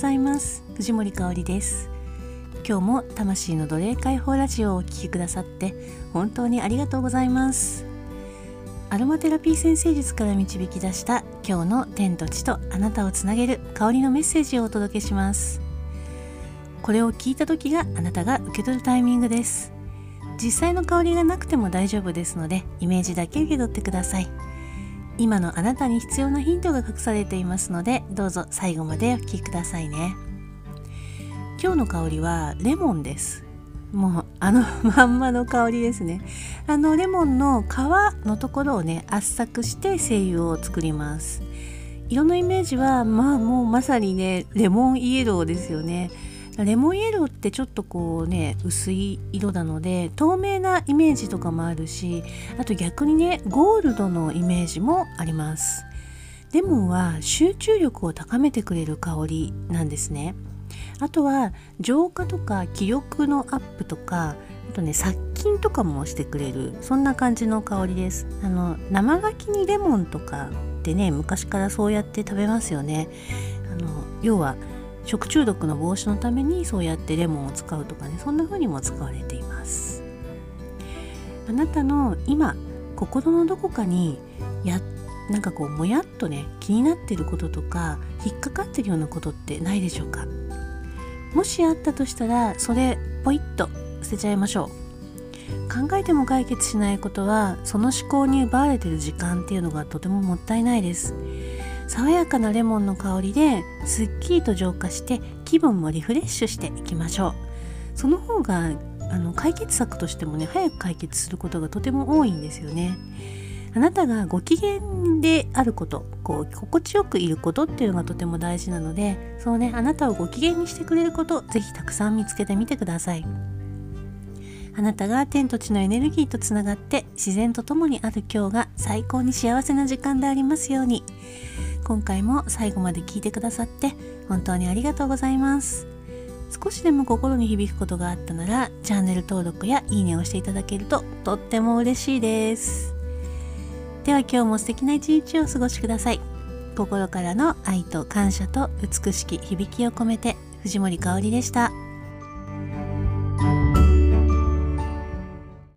ざいます。藤森香里です。今日も魂の奴隷解放ラジオをお聴きくださって本当にありがとうございます。アロマテラピー先生術から導き出した今日の天と地とあなたをつなげる香りのメッセージをお届けします。これを聞いた時があなたが受け取るタイミングです。実際の香りがなくても大丈夫ですのでイメージだけ受け取ってください。今のあなたに必要なヒントが隠されていますのでどうぞ最後までお聴きくださいね。今日の香りはレモンです。もうあの まんまの香りですね。あのレモンの皮のところをね圧搾して精油を作ります。色のイメージはまあもうまさにねレモンイエローですよね。レモンイエローってちょっとこうね薄い色なので透明なイメージとかもあるしあと逆にねゴールドのイメージもあります。レモンは集中力を高めてくれる香りなんですね。あとは浄化とか気力のアップとかあとね殺菌とかもしてくれるそんな感じの香りです。あの生牡蠣にレモンとかってね昔からそうやって食べますよね。あの要は食中毒の防止のためにそうやってレモンを使うとかねそんな風にも使われています。あなたの今心のどこかにやなんかこうもやっとね気になってることとか引っかかってるようなことってないでしょうか？もしあったとしたらそれポイッと捨てちゃいましょう。考えても解決しないことはその思考に奪われてる時間っていうのがとてももったいないです。爽やかなレモンの香りですっきりと浄化して気分もリフレッシュしていきましょう。その方があの解決策としてもね早く解決することがとても多いんですよね。あなたがご機嫌であることこう心地よくいることっていうのがとても大事なのでそうねあなたをご機嫌にしてくれることぜひたくさん見つけてみてください。あなたが天と地のエネルギーとつながって自然と共にある今日が最高に幸せな時間でありますように。今回も最後まで聞いてくださって本当にありがとうございます。少しでも心に響くことがあったならチャンネル登録やいいねをしていただけるととっても嬉しいです。では今日も素敵な一日をお過ごしください。心からの愛と感謝と美しき響きを込めて藤森かおりでした。